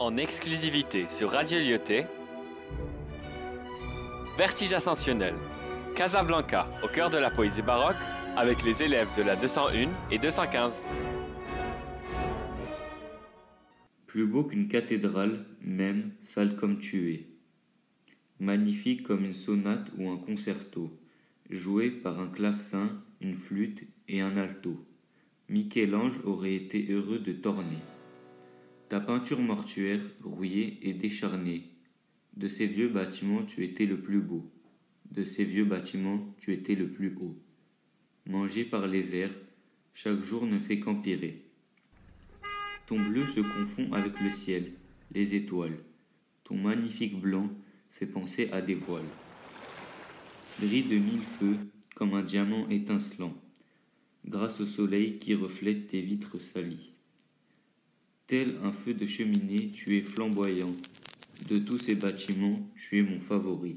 En exclusivité sur Radio Lyoté, Vertige ascensionnel, Casablanca, au cœur de la poésie baroque, avec les élèves de la 201 et 215. Plus beau qu'une cathédrale, même, sale comme tu es. Magnifique comme une sonate ou un concerto, joué par un clavecin, une flûte et un alto. Michel-Ange aurait été heureux de t'orner. Ta peinture mortuaire, rouillée et décharnée. De ces vieux bâtiments, tu étais le plus beau. De ces vieux bâtiments, tu étais le plus haut. Mangé par les vers, chaque jour ne fait qu'empirer. Ton bleu se confond avec le ciel, les étoiles. Ton magnifique blanc fait penser à des voiles. Brille de mille feux comme un diamant étincelant, grâce au soleil qui reflète tes vitres salies. Tel un feu de cheminée, tu es flamboyant. De tous ces bâtiments, tu es mon favori.